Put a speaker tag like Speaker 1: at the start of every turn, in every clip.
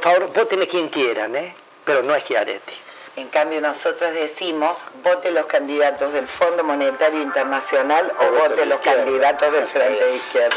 Speaker 1: por favor, voten a quien quieran, ¿eh? pero no es Schiaretti.
Speaker 2: En cambio, nosotros decimos, vote los candidatos del Fondo Monetario Internacional o, vote los candidatos del Frente de Izquierda.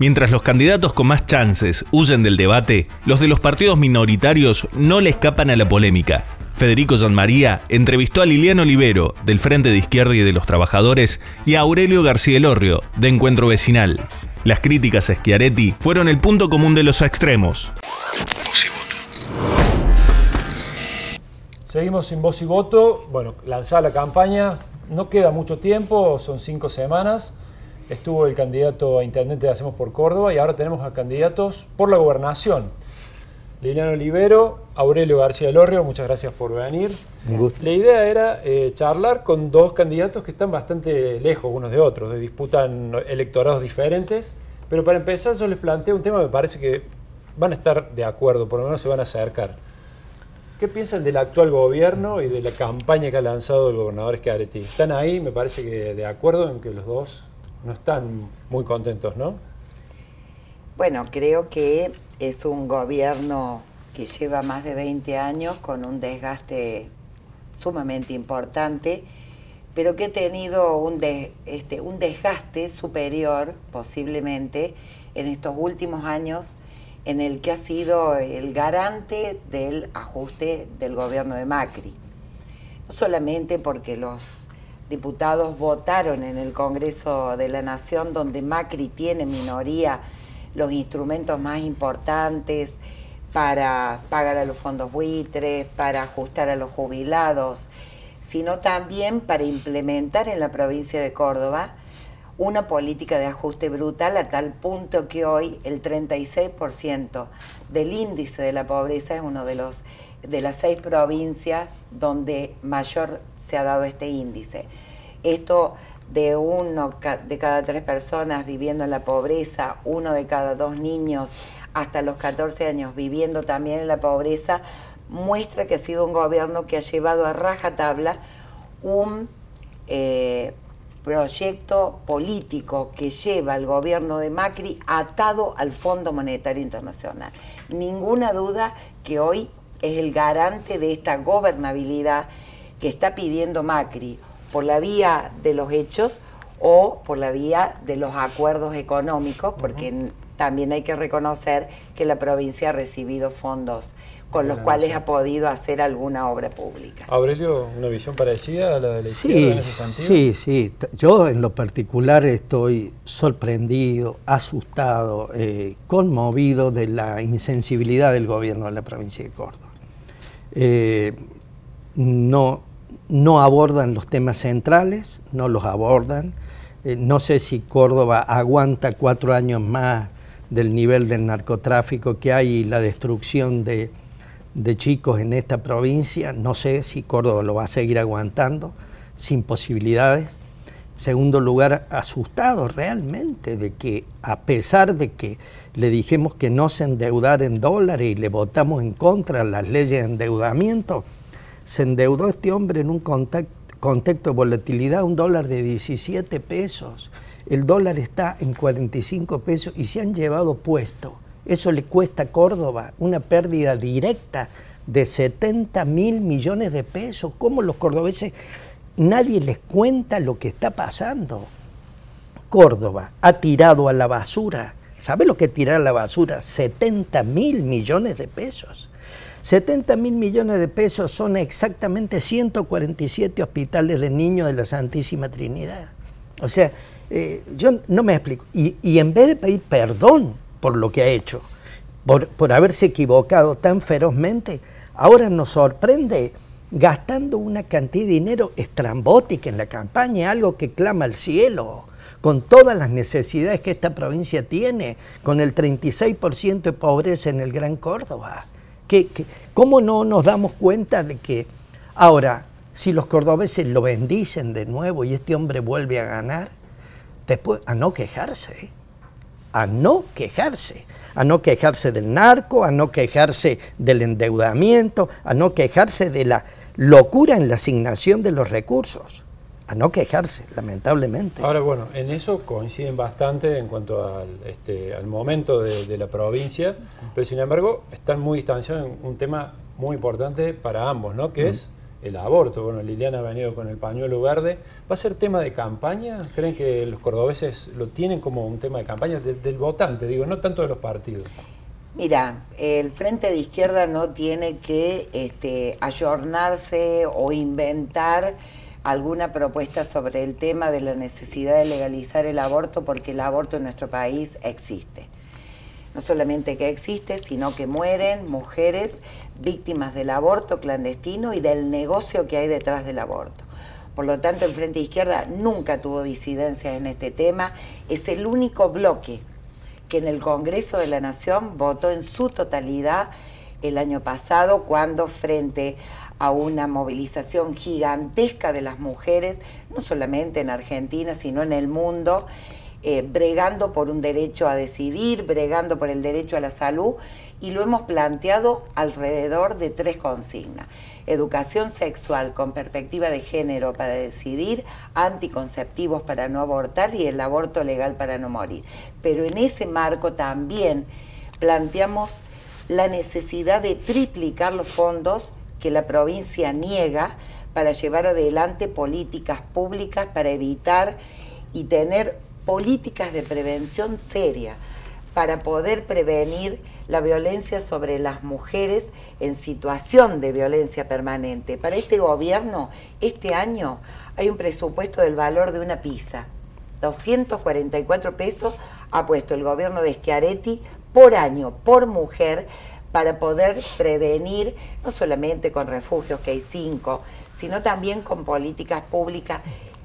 Speaker 3: Mientras los candidatos con más chances huyen del debate, los de los partidos minoritarios no le escapan a la polémica. Federico María entrevistó a Liliano Olivero, del Frente de Izquierda y de los Trabajadores, y a Aurelio García Elorrio, de Encuentro Vecinal. Las críticas a Schiaretti fueron el punto común de los extremos.
Speaker 4: Seguimos sin voz y voto. Bueno, lanzada la campaña. No queda mucho tiempo, son cinco semanas estuvo el candidato a intendente de Hacemos por Córdoba y ahora tenemos a candidatos por la gobernación. Liliano Olivero, Aurelio García Lorrio, muchas gracias por venir. La idea era eh, charlar con dos candidatos que están bastante lejos unos de otros, disputan electorados diferentes, pero para empezar yo les planteo un tema que me parece que van a estar de acuerdo, por lo menos se van a acercar. ¿Qué piensan del actual gobierno y de la campaña que ha lanzado el gobernador Schiaretti? ¿Están ahí, me parece que de acuerdo en que los dos no están muy contentos, ¿no?
Speaker 2: Bueno, creo que es un gobierno que lleva más de 20 años con un desgaste sumamente importante, pero que ha tenido un, este, un desgaste superior posiblemente en estos últimos años en el que ha sido el garante del ajuste del gobierno de Macri. No solamente porque los diputados votaron en el Congreso de la Nación, donde Macri tiene minoría, los instrumentos más importantes para pagar a los fondos buitres, para ajustar a los jubilados, sino también para implementar en la provincia de Córdoba una política de ajuste brutal a tal punto que hoy el 36% del índice de la pobreza es uno de los de las seis provincias donde mayor se ha dado este índice. Esto de uno de cada tres personas viviendo en la pobreza, uno de cada dos niños hasta los 14 años viviendo también en la pobreza, muestra que ha sido un gobierno que ha llevado a rajatabla un eh, proyecto político que lleva al gobierno de Macri atado al Fondo Monetario Internacional. Ninguna duda que hoy es el garante de esta gobernabilidad que está pidiendo Macri por la vía de los hechos o por la vía de los acuerdos económicos, porque también hay que reconocer que la provincia ha recibido fondos con los cuales ha podido hacer alguna obra pública.
Speaker 4: Aurelio, ¿una visión parecida a la de la
Speaker 5: sí, en ese sentido? Sí, sí. Yo en lo particular estoy sorprendido, asustado, eh, conmovido de la insensibilidad del gobierno de la provincia de Córdoba. Eh, no, no abordan los temas centrales, no los abordan. Eh, no sé si Córdoba aguanta cuatro años más del nivel del narcotráfico que hay y la destrucción de, de chicos en esta provincia. No sé si Córdoba lo va a seguir aguantando sin posibilidades. Segundo lugar, asustado realmente de que a pesar de que le dijimos que no se endeudara en dólares y le votamos en contra las leyes de endeudamiento, se endeudó este hombre en un contexto de volatilidad, un dólar de 17 pesos. El dólar está en 45 pesos y se han llevado puesto. Eso le cuesta a Córdoba una pérdida directa de 70 mil millones de pesos. ¿Cómo los cordobeses nadie les cuenta lo que está pasando? Córdoba ha tirado a la basura. ¿Sabe lo que tirar a la basura? 70 mil millones de pesos. 70 mil millones de pesos son exactamente 147 hospitales de niños de la Santísima Trinidad. O sea, eh, yo no me explico. Y, en vez de pedir perdón por lo que ha hecho, por, por haberse equivocado tan ferozmente, ahora nos sorprende gastando una cantidad de dinero estrambótica en la campaña, algo que clama al cielo, con todas las necesidades que esta provincia tiene, con el 36% de pobreza en el Gran Córdoba cómo no nos damos cuenta de que ahora, si los cordobeses lo bendicen de nuevo y este hombre vuelve a ganar, después a no quejarse, a no quejarse, a no quejarse del narco, a no quejarse del endeudamiento, a no quejarse de la locura en la asignación de los recursos. A no quejarse, lamentablemente.
Speaker 4: Ahora, bueno, en eso coinciden bastante en cuanto al, este, al momento de, la provincia, pero sin embargo están muy distanciados en un tema muy importante para ambos, ¿no? Que es el aborto. Bueno, Liliana ha venido con el pañuelo verde. ¿Va a ser tema de campaña? ¿Creen que los cordobeses lo tienen como un tema de campaña del votante, digo, no tanto de los partidos?
Speaker 2: Mira, el Frente de Izquierda no tiene que este, ayornarse o inventar alguna propuesta sobre el tema de la necesidad de legalizar el aborto porque el aborto en nuestro país existe. No solamente que existe, sino que mueren mujeres víctimas del aborto clandestino y del negocio que hay detrás del aborto. Por lo tanto, el Frente Izquierda nunca tuvo disidencias en este tema. Es el único bloque que en el Congreso de la Nación votó en su totalidad el año pasado cuando frente a una movilización gigantesca de las mujeres, no solamente en Argentina, sino en el mundo, eh, bregando por un derecho a decidir, bregando por el derecho a la salud, y lo hemos planteado alrededor de tres consignas. Educación sexual con perspectiva de género para decidir, anticonceptivos para no abortar y el aborto legal para no morir. Pero en ese marco también planteamos la necesidad de triplicar los fondos que la provincia niega para llevar adelante políticas públicas para evitar y tener políticas de prevención seria para poder prevenir la violencia sobre las mujeres en situación de violencia permanente. Para este gobierno, este año hay un presupuesto del valor de una pizza. 244 pesos ha puesto el gobierno de Schiaretti por año, por mujer, para poder prevenir, no solamente con refugios, que hay cinco, sino también con políticas públicas.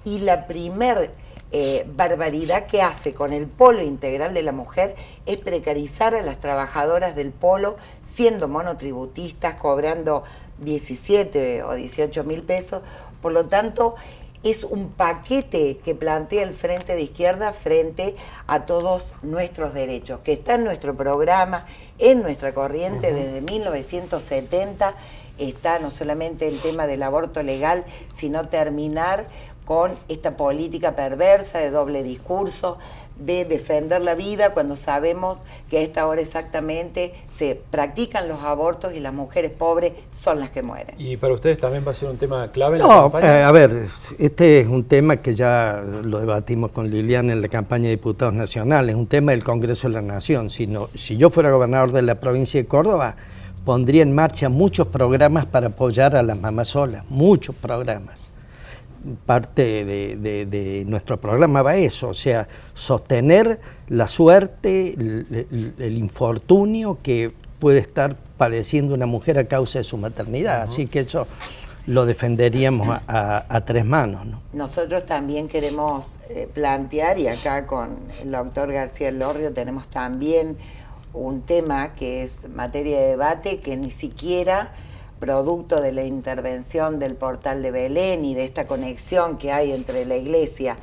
Speaker 2: Y la primer eh, barbaridad que hace con el polo integral de la mujer es precarizar a las trabajadoras del polo siendo monotributistas, cobrando 17 o 18 mil pesos. Por lo tanto, es un paquete que plantea el Frente de Izquierda frente a todos nuestros derechos, que está en nuestro programa, en nuestra corriente desde 1970. Está no solamente el tema del aborto legal, sino terminar con esta política perversa de doble discurso, de defender la vida cuando sabemos que a esta hora exactamente se practican los abortos y las mujeres pobres son las que mueren.
Speaker 4: ¿Y para ustedes también va a ser un tema clave
Speaker 5: en la campaña? Eh, a ver, este es un tema que ya lo debatimos con Liliana en la campaña de diputados nacionales, un tema del Congreso de la Nación. Si, si yo fuera gobernador de la provincia de Córdoba, pondría en marcha muchos programas para apoyar a las mamás solas, muchos programas parte de, nuestro programa va eso, o sea, sostener la suerte, el, infortunio que puede estar padeciendo una mujer a causa de su maternidad. Así que eso lo defenderíamos a, tres manos.
Speaker 2: Nosotros también queremos eh, plantear, y acá con el doctor García Lorrio tenemos también un tema que es materia de debate que ni siquiera producto de la intervención del portal de Belén y de esta conexión que hay entre la iglesia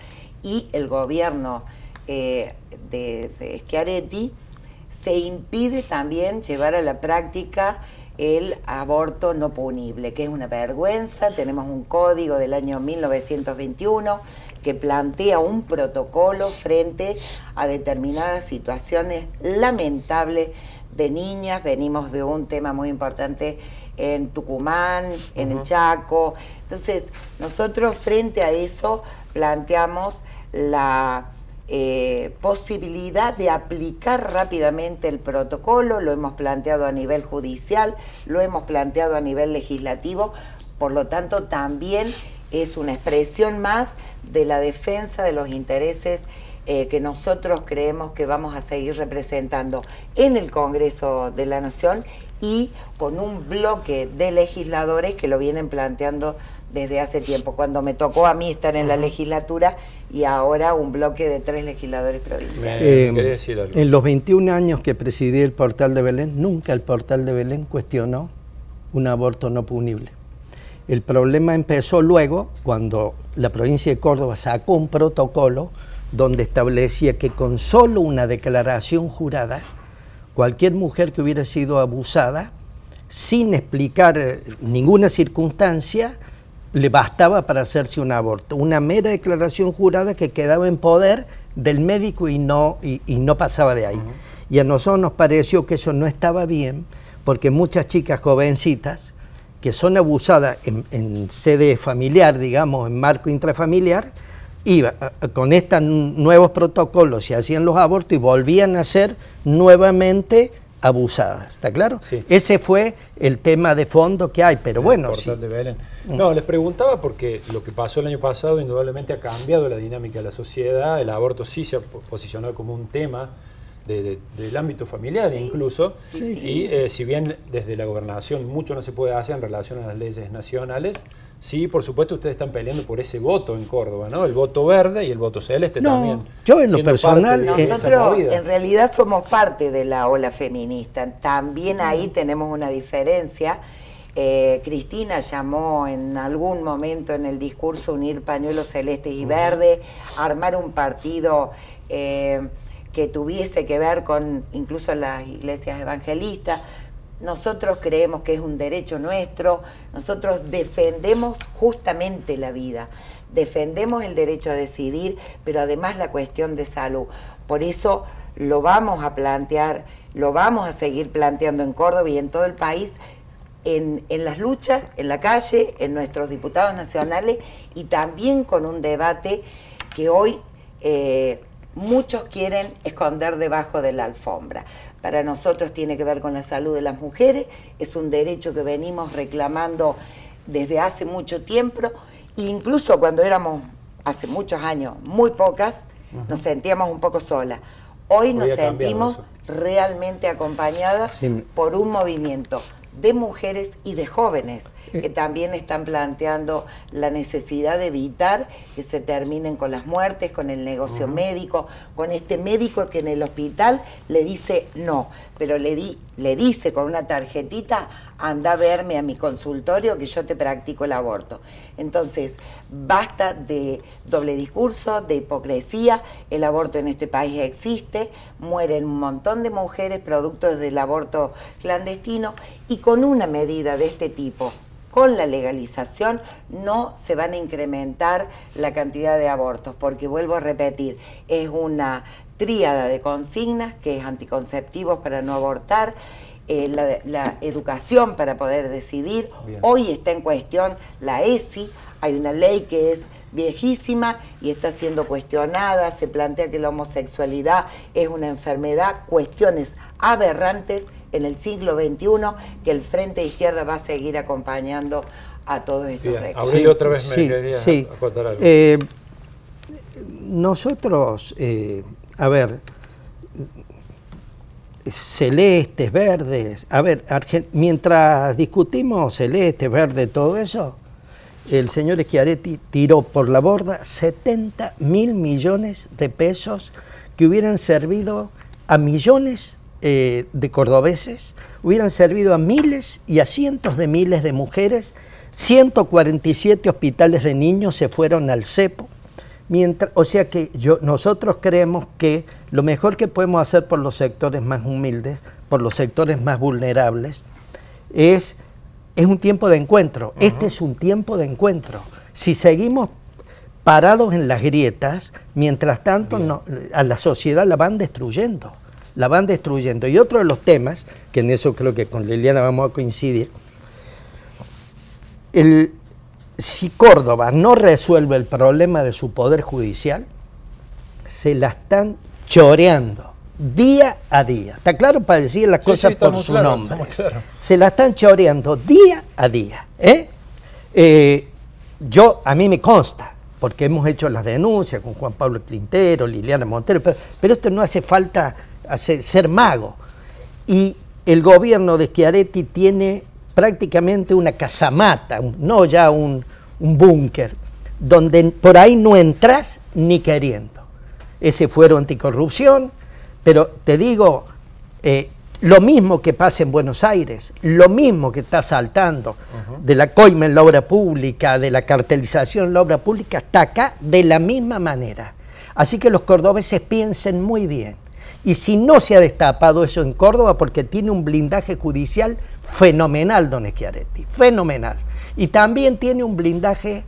Speaker 2: y el gobierno eh, de, de Schiaretti, se impide también llevar a la práctica el aborto no punible, que es una vergüenza. Tenemos un código del año 1921 que plantea un protocolo frente a determinadas situaciones lamentables de niñas. Venimos de un tema muy importante en Tucumán, en el Chaco. Entonces, nosotros frente a eso planteamos la eh, posibilidad de aplicar rápidamente el protocolo, lo hemos planteado a nivel judicial, lo hemos planteado a nivel legislativo, por lo tanto también es una expresión más de la defensa de los intereses eh, que nosotros creemos que vamos a seguir representando en el Congreso de la Nación y con un bloque de legisladores que lo vienen planteando desde hace tiempo, cuando me tocó a mí estar en la legislatura y ahora un bloque de tres legisladores provinciales.
Speaker 5: Eh, en los 21 años que presidí el portal de Belén, nunca el portal de Belén cuestionó un aborto no punible. El problema empezó luego cuando la provincia de Córdoba sacó un protocolo donde establecía que con solo una declaración jurada cualquier mujer que hubiera sido abusada, sin explicar ninguna circunstancia, le bastaba para hacerse un aborto. Una mera declaración jurada que quedaba en poder del médico y no, y, no pasaba de ahí. Y a nosotros nos pareció que eso no estaba bien, porque muchas chicas jovencitas que son abusadas en, sede familiar, digamos, en marco intrafamiliar, iba con estos nuevos protocolos y hacían los abortos y volvían a ser nuevamente abusadas, ¿está claro? Ese fue el tema de fondo que hay, pero bueno, sí.
Speaker 4: Mm. No, les preguntaba porque lo que pasó el año pasado indudablemente ha cambiado la dinámica de la sociedad, el aborto sí se ha posicionado como un tema del ámbito familiar incluso, y eh, si bien desde la gobernación mucho no se puede hacer en relación a las leyes nacionales, Sí, por supuesto, ustedes están peleando por ese voto en Córdoba, ¿no? El voto verde y el voto celeste también.
Speaker 5: Yo en lo personal,
Speaker 2: nosotros en realidad somos parte de la ola feminista. También ahí tenemos una diferencia. Eh, Cristina llamó en algún momento en el discurso unir pañuelos celestes y verdes, armar un partido eh, que tuviese que ver con incluso las iglesias evangelistas. Nosotros creemos que es un derecho nuestro, nosotros defendemos justamente la vida, defendemos el derecho a decidir, pero además la cuestión de salud. Por eso lo vamos a plantear, lo vamos a seguir planteando en Córdoba y en todo el país, en, las luchas, en la calle, en nuestros diputados nacionales y también con un debate que hoy eh, muchos quieren esconder debajo de la alfombra para nosotros tiene que ver con la salud de las mujeres, es un derecho que venimos reclamando desde hace mucho tiempo, incluso cuando éramos hace muchos años muy pocas, nos sentíamos un poco solas. Hoy nos sentimos realmente acompañadas por un movimiento de mujeres y de jóvenes eh. que también están planteando la necesidad de evitar que se terminen con las muertes, con el negocio médico, con este médico que en el hospital le dice no, pero le, di, le dice con una tarjetita, anda a verme a mi consultorio que yo te practico el aborto. Entonces, basta de doble discurso, de hipocresía, el aborto en este país existe, mueren un montón de mujeres producto del aborto clandestino y con una medida de este tipo, con la legalización no se van a incrementar la cantidad de abortos, porque vuelvo a repetir, es una tríada de consignas que es anticonceptivos para no abortar, eh, la, educación para poder decidir. Hoy está en cuestión la ESI, hay una ley que es viejísima y está siendo cuestionada, se plantea que la homosexualidad es una enfermedad, cuestiones aberrantes en el siglo XXI que el Frente Izquierda va a seguir acompañando a todos estos
Speaker 4: Bien. otra vez me quería
Speaker 5: acotar algo. Eh, nosotros, eh, a ver, celestes, verdes. A ver, mientras discutimos celeste, verde, todo eso, el señor Schiaretti tiró por la borda 70 mil millones de pesos que hubieran servido a millones eh, de cordobeses, hubieran servido a miles y a cientos de miles de mujeres. 147 hospitales de niños se fueron al cepo Mientras, o sea que yo, nosotros creemos que lo mejor que podemos hacer por los sectores más humildes, por los sectores más vulnerables, es, es un tiempo de encuentro. Este es un tiempo de encuentro. Si seguimos parados en las grietas, mientras tanto a la sociedad la van destruyendo, la van destruyendo. Y otro de los temas, que en eso creo que con Liliana vamos a coincidir, el, si Córdoba no resuelve el problema de su poder judicial, se la están choreando día a día. ¿Está claro para decir las cosas por su nombre? Se la están choreando día a día. ¿eh? ¿eh? yo, a mí me consta, porque hemos hecho las denuncias con Juan Pablo Clintero, Liliana Montero, pero, esto no hace falta ser mago. Y el gobierno de Schiaretti tiene prácticamente una casamata, no ya un, búnker, donde por ahí no entras ni queriendo. Ese fuero anticorrupción, pero te digo, eh, lo mismo que pasa en Buenos Aires, lo mismo que está saltando de la coima en la obra pública, de la cartelización en la obra pública, está acá de la misma manera. Así que los cordobeses piensen muy bien. Y si no se ha destapado eso en Córdoba, porque tiene un blindaje judicial fenomenal, don Schiaretti, fenomenal. y también tiene un blindaje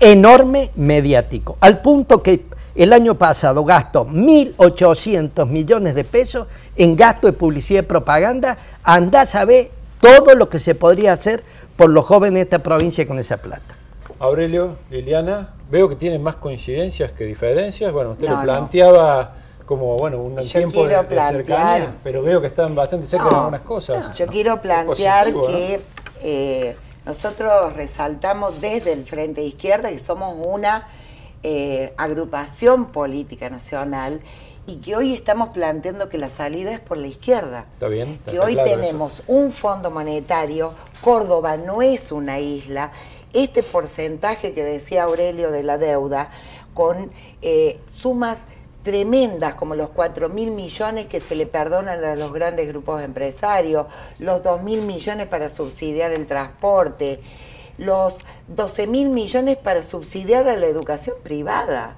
Speaker 5: enorme mediático, al punto que el año pasado gastó 1.800 millones de pesos en gasto de publicidad y propaganda. Andá a saber todo lo que se podría hacer por los jóvenes de esta provincia con esa plata.
Speaker 4: Aurelio, Liliana, veo que tienen más coincidencias que diferencias. Bueno, usted
Speaker 2: No,
Speaker 4: lo
Speaker 2: no.
Speaker 4: Como bueno un
Speaker 2: Yo
Speaker 4: tiempo de,
Speaker 2: plantear-
Speaker 4: cercanía, pero veo que están bastante cerca de algunas cosas.
Speaker 2: Yo quiero plantear
Speaker 4: positivo, ¿no?
Speaker 2: que eh, nosotros resaltamos desde el Frente de Izquierda que somos una eh, agrupación política nacional y que hoy estamos planteando que la salida es por la izquierda.
Speaker 4: Está bien, está-
Speaker 2: Que hoy
Speaker 4: claro eso.
Speaker 2: tenemos un fondo monetario, Córdoba no es una isla, este porcentaje que decía Aurelio de la deuda, con eh, sumas tremendas como los 4 mil millones que se le perdonan a los grandes grupos empresarios, los 2 mil millones para subsidiar el transporte, los 12 mil millones para subsidiar a la educación privada.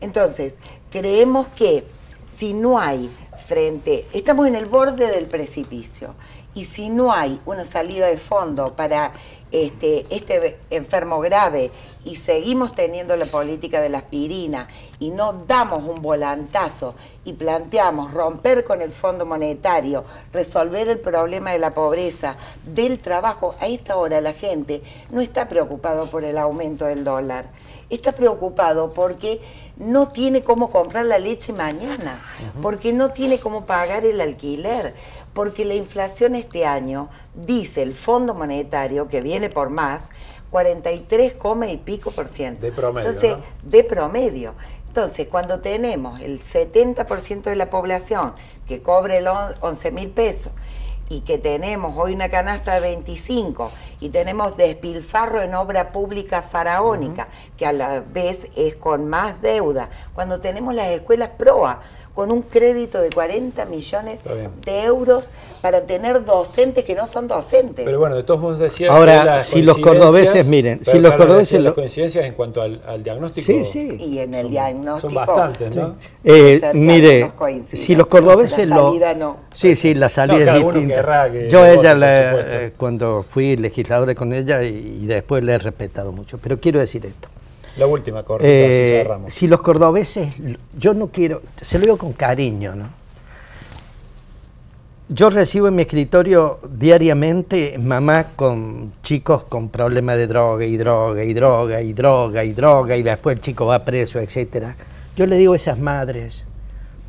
Speaker 2: Entonces, creemos que si no hay frente, estamos en el borde del precipicio, y si no hay una salida de fondo para este, este enfermo grave y seguimos teniendo la política de la aspirina y no damos un volantazo y planteamos romper con el Fondo Monetario, resolver el problema de la pobreza, del trabajo, a esta hora la gente no está preocupado por el aumento del dólar. Está preocupado porque no tiene cómo comprar la leche mañana, porque no tiene cómo pagar el alquiler, porque la inflación este año, dice el Fondo Monetario, que viene por más, 43, coma y pico por ciento.
Speaker 4: De promedio,
Speaker 2: Entonces,
Speaker 4: ¿no?
Speaker 2: de promedio. Entonces, cuando tenemos el 70% de la población que cobre el on- 11 mil pesos y que tenemos hoy una canasta de 25 y tenemos despilfarro en obra pública faraónica, que a la vez es con más deuda, cuando tenemos las escuelas PROA con un crédito de 40 millones de euros para tener docentes que no son docentes.
Speaker 4: Pero bueno, de todos modos decía
Speaker 5: Ahora,
Speaker 4: que las
Speaker 5: si los cordobeses, miren, si los
Speaker 4: claro,
Speaker 5: cordobeses
Speaker 4: las
Speaker 5: lo-
Speaker 4: coincidencias en cuanto al, al diagnóstico.
Speaker 5: Sí, sí.
Speaker 2: y en el
Speaker 4: son-
Speaker 2: diagnóstico
Speaker 4: Son bastantes, ¿no?
Speaker 5: Eh, mire, si los cordobeses
Speaker 2: La
Speaker 5: lo...
Speaker 2: salida no.
Speaker 5: Sí, sí, la salida
Speaker 4: No, cada
Speaker 5: es
Speaker 4: uno
Speaker 5: distinta.
Speaker 4: querrá que
Speaker 5: Yo ella, la- eh, cuando fui legisladora con ella y, y después le he respetado mucho, pero quiero decir esto.
Speaker 4: La última, cortita,
Speaker 5: Eh,
Speaker 4: cerramos.
Speaker 5: si los cordobeses, yo no quiero, se lo digo con cariño, ¿no? Yo recibo en mi escritorio diariamente mamás con chicos con problemas de droga y droga y droga y droga y droga y después el chico va preso, etcétera. Yo le digo a esas madres,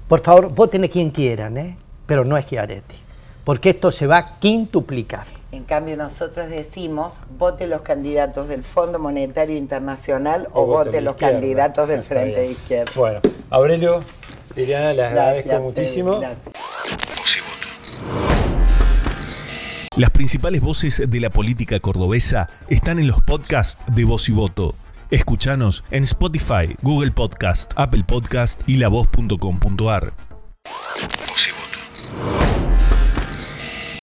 Speaker 5: por favor, voten a quien quieran, ¿eh? pero no es Chiaretti, porque esto se va a quintuplicar.
Speaker 2: En cambio, nosotros decimos, vote los candidatos del Fondo Monetario Internacional o, vote los
Speaker 4: izquierda.
Speaker 2: candidatos del
Speaker 4: Está
Speaker 2: Frente de Izquierda.
Speaker 4: Bueno, Aurelio, Liliana, les
Speaker 2: Gracias,
Speaker 4: agradezco muchísimo.
Speaker 2: gracias.
Speaker 3: Las principales voces de la política cordobesa están en los podcasts de Voz y Voto. Escuchanos en Spotify, Google Podcast, Apple Podcast y lavoz.com.ar. Voz y Voto.